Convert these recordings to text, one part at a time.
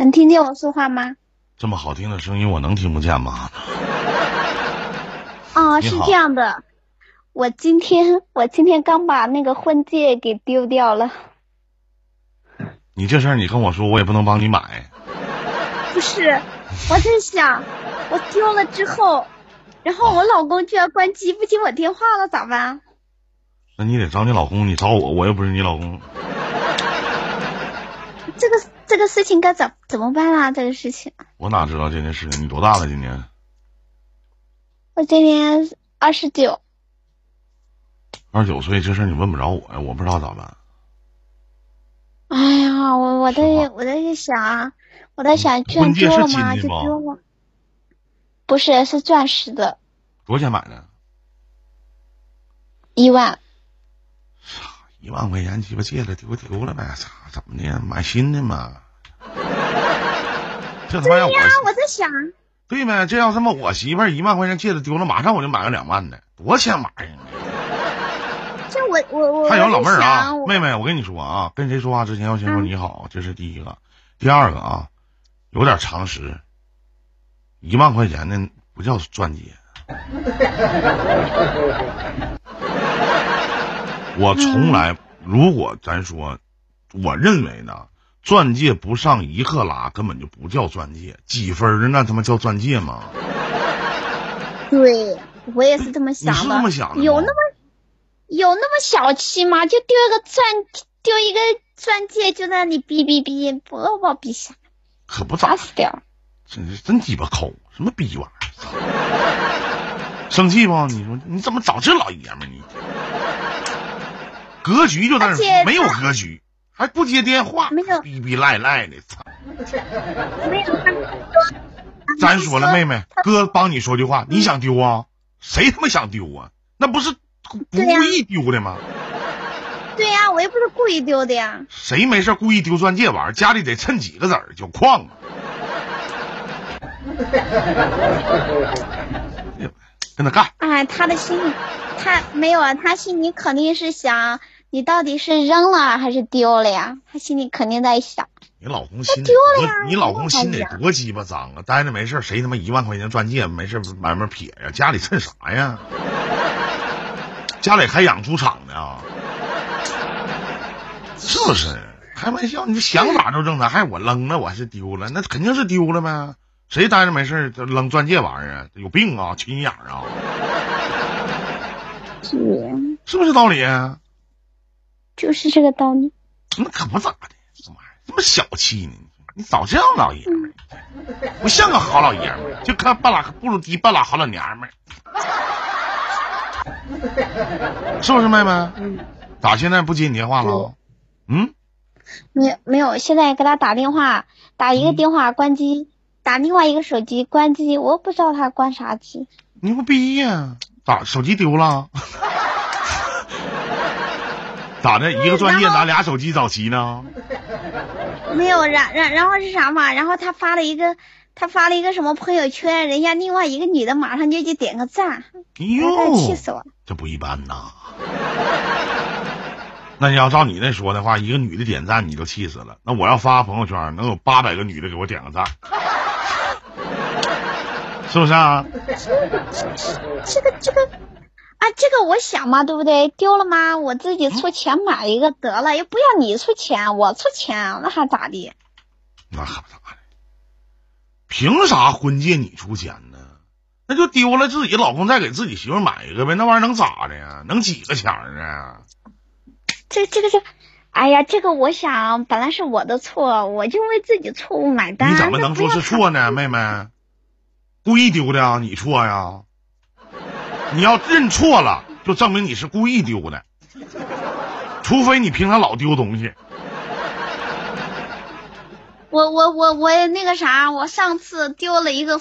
能听见我说话吗？这么好听的声音，我能听不见吗？哦，是这样的，我今天我今天刚把那个婚戒给丢掉了。你这事儿你跟我说，我也不能帮你买。不是，我在想，我丢了之后，然后我老公居然关机不接我电话了，咋办？那你得找你老公，你找我，我又不是你老公。这个这个事情该怎怎么办啊？这个事情，我哪知道这件事情？你多大了？今年我今年二十九，二十九岁，这事儿你问不着我呀，我不知道咋办。哎呀，我我在我在想，我在想，居然婚戒？是金的吗。不是，是钻石的，多少钱买的？一万。一万块钱鸡巴借了丢丢了呗，操怎么的？买新的嘛。这他妈要我我在想，对呗？这要他妈我媳妇儿一万块钱戒指丢了，马上我就买个两万的，多钱玩意儿啊？这我我我还有老妹儿啊妹妹，我跟你说啊，跟谁说话之前要先说嗯你好，这是第一个。第二个啊，有点常识，一万块钱的不叫钻戒。我从来，如果咱说，我认为呢，钻戒不上一克拉根本就不叫钻戒，几分儿的那他妈叫钻戒吗？对我也是这么想的。你是这么想的有那么有那么小气吗？就丢一个钻，丢一个钻戒就在那里哔哔哔，不把我逼傻，可不咋，死掉。真是真鸡巴抠，什么逼玩意儿？生气不？你说你怎么找这老爷们儿你？格局就在那儿，没有格局，还不接电话，没有逼逼赖赖的，操！没有咱说了，妹妹，哥帮你说句话，你想丢啊？谁他妈想丢啊？那不是故对呀意丢的吗？对呀、我又不是故意丢的呀。谁没事故意丢钻戒玩意儿？家里得趁几个子儿，就矿啊！跟他干，哎，他的心里，他没有啊，他心里肯定是想，你到底是扔了还是丢了呀？他心里肯定在想。你老公心里丢了呀，你老公心里多鸡巴脏啊！待着没事，谁他妈一万块钱钻戒没事儿慢慢撇呀？家里趁啥呀？家里还养猪场呢，是不是？开玩笑，你想咋就正常，还我扔了，我还是丢了，那肯定是丢了呗。谁待着没事扔钻戒玩意儿啊？有病啊，缺心眼儿啊，是，是不是道理啊？就是这个道理。那可不咋的，这玩意儿这么小气呢？你早这样老爷们儿，不像个好老爷们儿，就看半拉不如低半拉好老娘们儿，是不是妹妹？咋现在不接你电话了？嗯，没没有，现在给他打电话，打一个电话关机，打另外一个手机关机，我不知道他关啥机。牛逼呀！咋手机丢了？咋的？一个专业拿俩手机找齐呢？没有，然然然后是啥嘛？然后他发了一个，他发了一个什么朋友圈，人家另外一个女的马上就去点个赞，哎哎气，死我了。这不一般呐！那你要照你那说的话，一个女的点赞你都气死了。那我要发朋友圈，能有八百个女的给我点个赞，是不是啊？这个这个啊，这个我想嘛，对不对？丢了吗？我自己出钱买一个得了，又不要你出钱，我出钱，那还咋的？那还不咋的，凭啥婚戒你出钱呢？那就丢了，自己老公再给自己媳妇买一个呗，那玩意儿能咋的呀？能几个钱儿啊？这这个这，哎呀，这个我想本来是我的错，我就为自己错误买单。你怎么能说是错呢，妹妹？故意丢的啊？你错呀？你要认错了，就证明你是故意丢的，除非你平常老丢东西。我我我我那个啥，我上次丢了一个，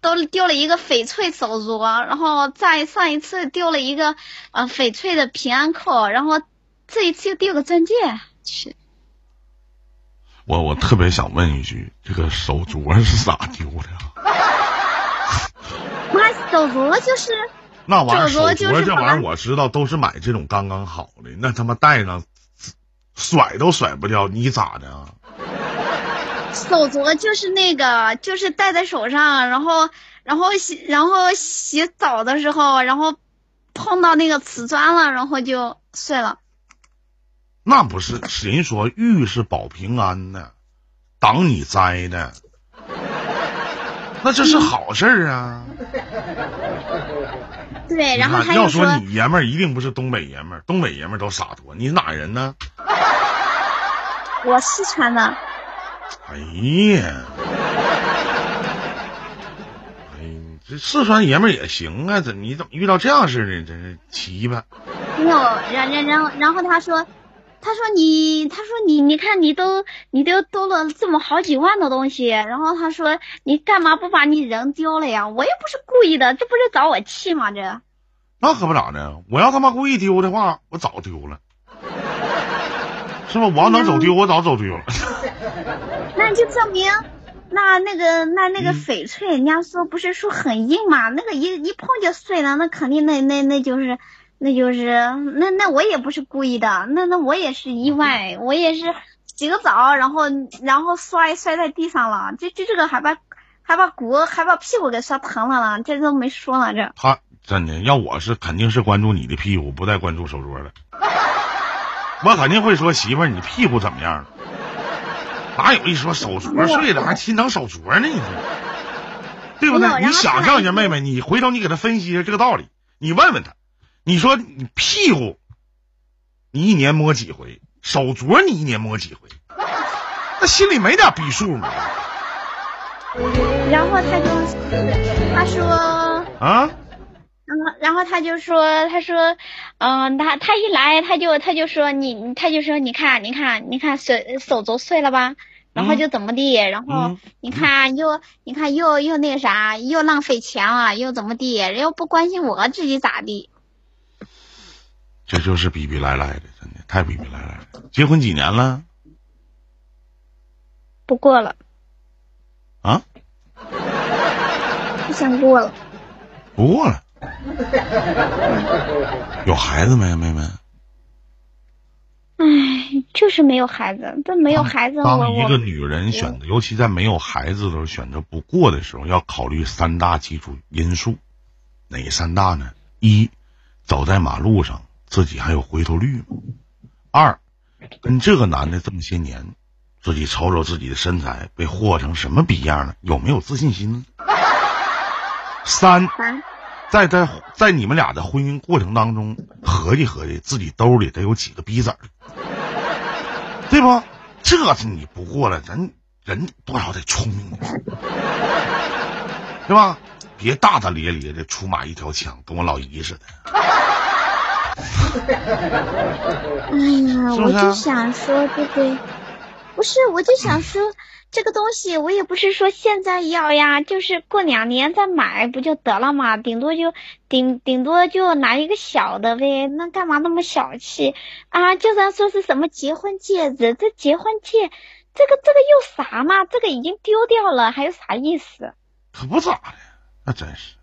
都丢了一个翡翠手镯，然后再上一次丢了一个呃翡翠的平安扣，然后这一次又丢个钻戒，去，我我特别想问一句，这个手镯是咋丢的啊？妈手镯就是那玩意儿手手镯这玩意儿我知道都是买这种刚刚好的，那他妈戴上甩都甩不掉，你咋的啊？手镯就是那个，就是戴在手上，然后，然后洗，然后洗澡的时候，然后碰到那个瓷砖了，然后就碎了。那不是人说玉是保平安的，挡你灾的，那这是好事儿啊。对，然后他要说你爷们儿一定不是东北爷们儿，东北爷们儿都洒脱。你是哪人呢？我四川的。哎呀，哎，这四川爷们儿也行啊，怎你怎么遇到这样式的？真是奇葩。没有，然然然后然后他说，他说你，他说你，你看你都你都兜了这么好几万的东西，然后他说你干嘛不把你人丢了呀？我又不是故意的，这不是找我气吗？这那可不咋的，我要他妈故意丢的话，我早丢了，是吧？我要能走丢，我早走丢了。那就证明，那那个那那个翡翠，人家说不是说很硬嘛？那个一一碰就碎了，那肯定那那那就是那就是那那我也不是故意的，那那我也是意外，我也是洗个澡，然后然后摔摔在地上了，就就这个还把还把骨还把屁股给摔疼了了，这都没说呢这。他真的要我是肯定是关注你的屁股，不带关注手镯的。我肯定会说媳妇儿，你屁股怎么样了？哪有一说手镯碎了还心疼手镯呢？你说对不对？你想象一下，妹妹，你回头你给他分析一下这个道理，你问问他，你说你屁股，你一年摸几回？手镯你一年摸几回？那心里没点逼数吗？然后他就他说啊。然后，然后他就说，他说，嗯，他他一来，他就他就说你，他就说，你看，你看，你看手手镯碎了吧？然后就怎么地？然后你看又你看又又那啥，又浪费钱了，又怎么地？又不关心我自己咋地？这就是逼逼赖赖的，真的太逼逼赖赖了。结婚几年了？不过了。啊？不想过了。不过了。有孩子没，妹妹？唉，就是没有孩子。这没有孩子，当一个女人选择，尤其在没有孩子的时候选择不过的时候，要考虑三大基础因素。哪三大呢？一，走在马路上，自己还有回头率吗？二，跟这个男的这么些年，自己瞅瞅自己的身材被霍成什么逼样了，有没有自信心呢？三。在在在你们俩的婚姻过程当中，合计合计自己兜里得有几个逼子儿，对不？这是你不过了，人人多少得聪明点，对吧？别大大咧咧的出马一条枪，跟我老姨似的。哎呀，我就想说，对不对？不是，我就想说。这个东西我也不是说现在要呀，就是过两年再买不就得了嘛？顶多就顶顶多就拿一个小的呗，那干嘛那么小气啊？就算说是什么结婚戒指，这结婚戒，这个这个又啥嘛？这个已经丢掉了，还有啥意思？可不咋的，那真是。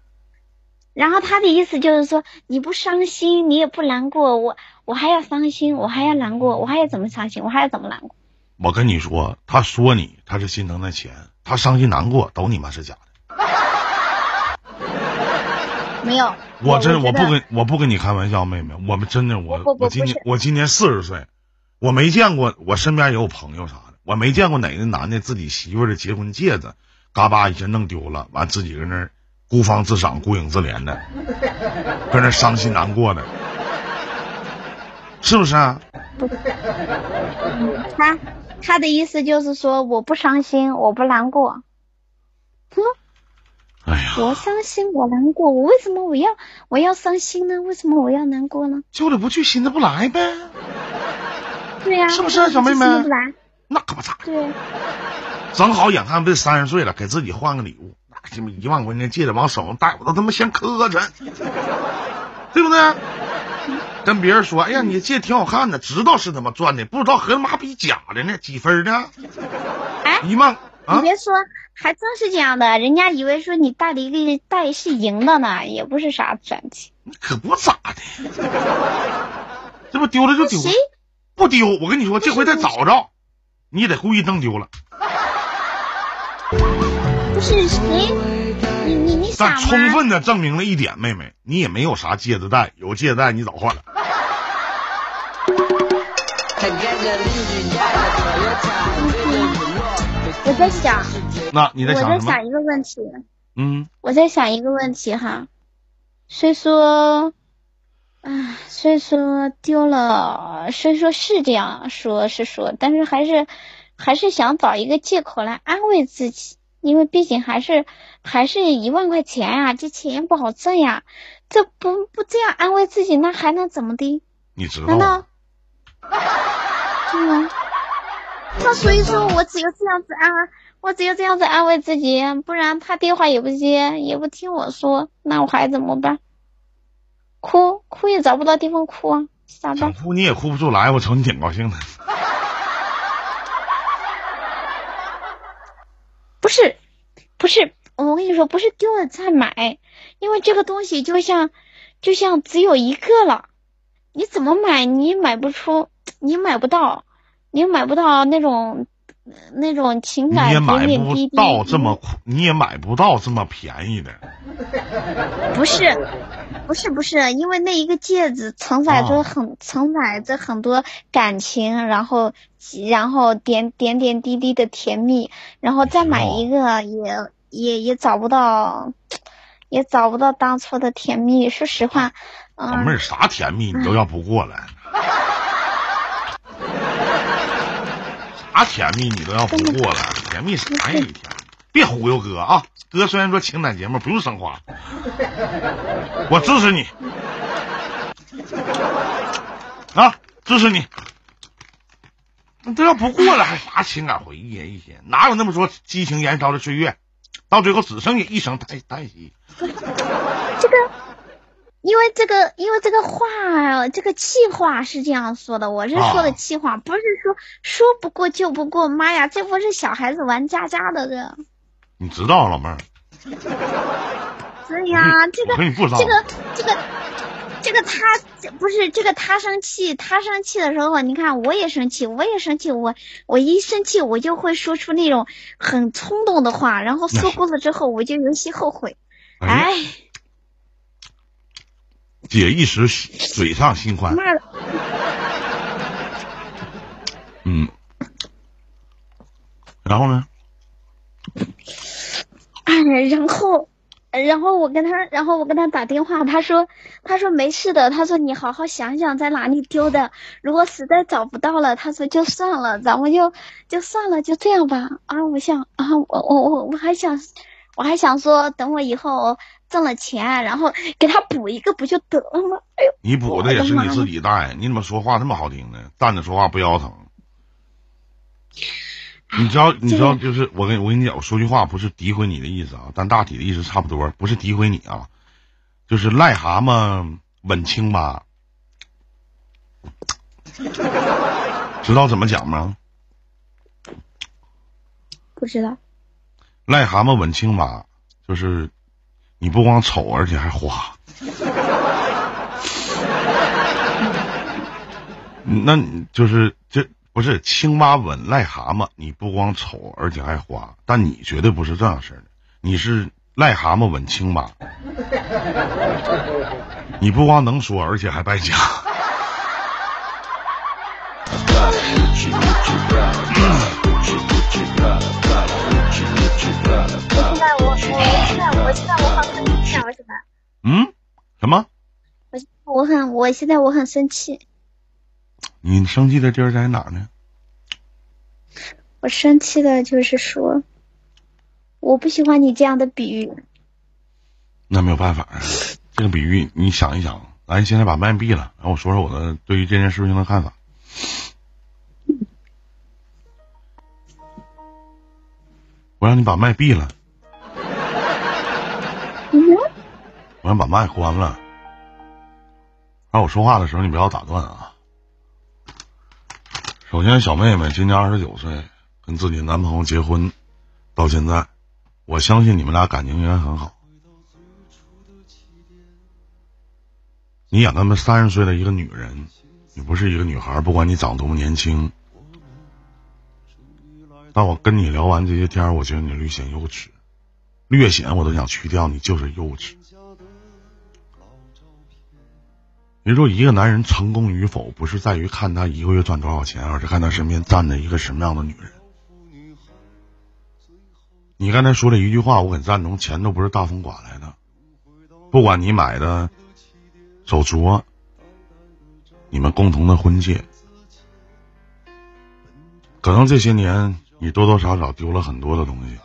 然后他的意思就是说，你不伤心，你也不难过，我我还要伤心，我还要难过，我还要怎么伤心，我还要怎么难过？我跟你说，他说你，他是心疼那钱，他伤心难过都你妈是假的。没有，我真我不跟我不跟你开玩笑，妹妹，我们真的我我今年我今年四十岁，我没见过，我身边也有朋友啥的，我没见过哪个男的自己媳妇的结婚戒指，嘎巴一下弄丢了，完自己搁那孤芳自赏、孤影自怜的，搁那伤心难过的，是不是啊？他。他的意思就是说，我不伤心，我不难过。哼，哎呀，我伤心，我难过，我为什么我要我要伤心呢？为什么我要难过呢？旧的不去，新的不来呗。对呀，是不是小妹妹？那可不咋。对。正好眼看这三十岁了，给自己换个礼物，那他妈一万块钱戒指往手上戴，我都他妈嫌磕碜，对不对？跟别人说，哎呀，你戒挺好看的，知道是他妈赚的，不知道和他妈比假的呢，几分呢？哎，一万，你别说，还真是这样的，人家以为说你戴了一个戴是银的呢，也不是啥钻戒。可不咋的，这不丢了就丢，不丢。我跟你说，这回再找着，你也得故意弄丢了。不是谁？你你你傻但充？分的证明了一点，妹妹，你也没有啥戒指戴，有戒指戴你早换了。我在想，那你在我想什么？在想一个问题，嗯，我在想一个问题哈。虽说，啊，虽说丢了，虽说是这样说，是说，但是还是还是想找一个借口来安慰自己，因为毕竟还是还是一万块钱呀、这钱不好挣呀，这不不这样安慰自己，那还能怎么的？你知道难道 吗？？那所以说我只有这样子安，我只有这样子安慰自己，不然他电话也不接，也不听我说，那我还怎么办？哭哭也找不到地方哭啊，咋想办？哭你也哭不出来，我瞅你挺高兴的。是，不是，我跟你说，不是丢了再买，因为这个东西就像就像只有一个了，你怎么买你也买不出，你也买不到，你也买不到那种那种情你感也买不点点滴滴。到这么，你也买不到这么便宜的。不是，不是，不是，因为那一个戒指承载哦着很、承载着很多感情，然后然后点点点滴滴的甜蜜，然后再买一个也、也也找不到，也找不到当初的甜蜜。说实话，嗯，老妹儿啥甜蜜你都要不过来，啥甜蜜你都要不过来，甜蜜啥呀一天？别忽悠哥啊！哥虽然说情感节目不用升华，我支持你啊，支持你。你都要不过了，还啥情感回忆啊？一天哪有那么多激情燃烧的岁月？到最后只剩下一声叹叹息。这个。因为这个，因为这个话，这个气话是这样说的，我是说啊的气话，不是说说不过就不过。妈呀，这不是小孩子玩家家的这。你知道老妹儿？对呀，这个这个这个这个他不是这个他生气，他生气的时候，你看我也生气，我也生气，我我一生气我就会说出那种很冲动的话，然后说过了之后我就有些后悔。哎，姐一时嘴上心宽，妈的，嗯，然后呢？哎，然后。然后我跟他，然后我跟他打电话，他说，他说没事的，他说你好好想想在哪里丢的，如果实在找不到了，他说就算了，咱们就就算了，就这样吧。啊，我想啊，我我我我还想，我还想说，等我以后挣了钱，然后给他补一个不就得了吗？哎呦，你补的也是你自己带，你怎么说话那么好听呢？站着说话不腰疼。你知道，你知道，就是我跟我跟你讲，我说句话不是诋毁你的意思啊，但大体的意思差不多，不是诋毁你啊，就是癞蛤蟆吻青蛙，知道怎么讲吗？不知道，癞蛤蟆吻青蛙，就是你不光丑，而且还花。那你就是这不是青蛙吻癞蛤蟆，你不光丑，而且还花，但你绝对不是这样式的，你是癞蛤蟆吻青蛙，你不光能说，而且还败家。我现在我我现在我现在我很生气啊！我什么嗯，什么？我我很我现在我很生气，你生气的地儿在哪呢？我生气的就是说，我不喜欢你这样的比喻。那没有办法，这个比喻你想一想。咱现在把麦闭了，然后我说说我的对于这件事情的看法。我让你把麦闭了，嗯，我让把麦关了。让我说话的时候你不要打断啊。首先，小妹妹今年二十九岁，跟自己男朋友结婚到现在，我相信你们俩感情应该很好。你养那么三十岁的一个女人，你不是一个女孩，不管你长多么年轻，但我跟你聊完这些天，我觉得你略显幼稚，略显我都想去掉，你就是幼稚。你说一个男人成功与否，不是在于看他一个月赚多少钱，而是看他身边站着一个什么样的女人。你刚才说的一句话，我很赞同，钱都不是大风刮来的。不管你买的手镯，你们共同的婚戒，可能这些年你多多少少丢了很多的东西，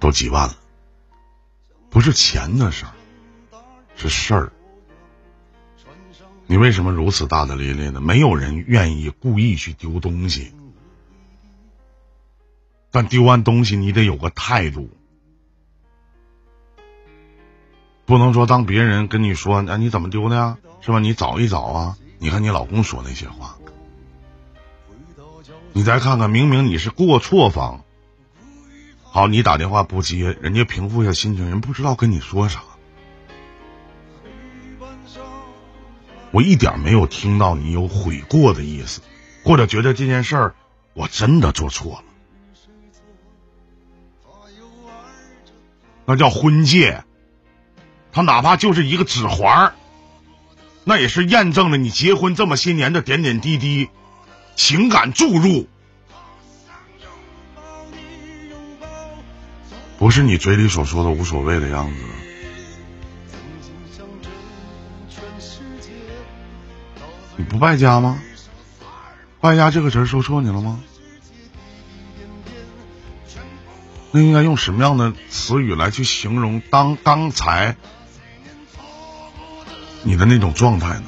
都几万了。不是钱的事儿，是事儿。你为什么如此大大咧咧的？没有人愿意故意去丢东西。但丢完东西，你得有个态度，不能说当别人跟你说“啊，你怎么丢的呀？”是吧？你找一找啊！你看你老公说那些话，你再看看，明明你是过错方，好，你打电话不接，人家平复一下心情，人不知道跟你说啥。我一点没有听到你有悔过的意思，或者觉得这件事儿我真的做错了。那叫婚戒，它哪怕就是一个指环，那也是验证了你结婚这么些年的点点滴滴，情感注入，不是你嘴里所说的无所谓的样子。败家吗？败家这个词说错你了吗？那应该用什么样的词语来去形容当刚才你的那种状态呢？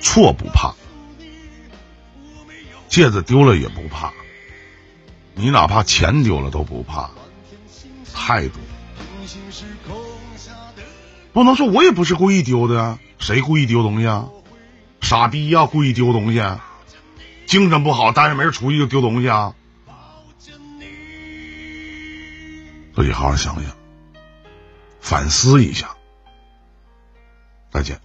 错不怕，戒指丢了也不怕，你哪怕钱丢了都不怕，态度。不能说我也不是故意丢的，谁故意丢东西啊？傻逼呀，故意丢东西。精神不好，但是没人出去就丢东西啊！自己好好想想，反思一下。再见。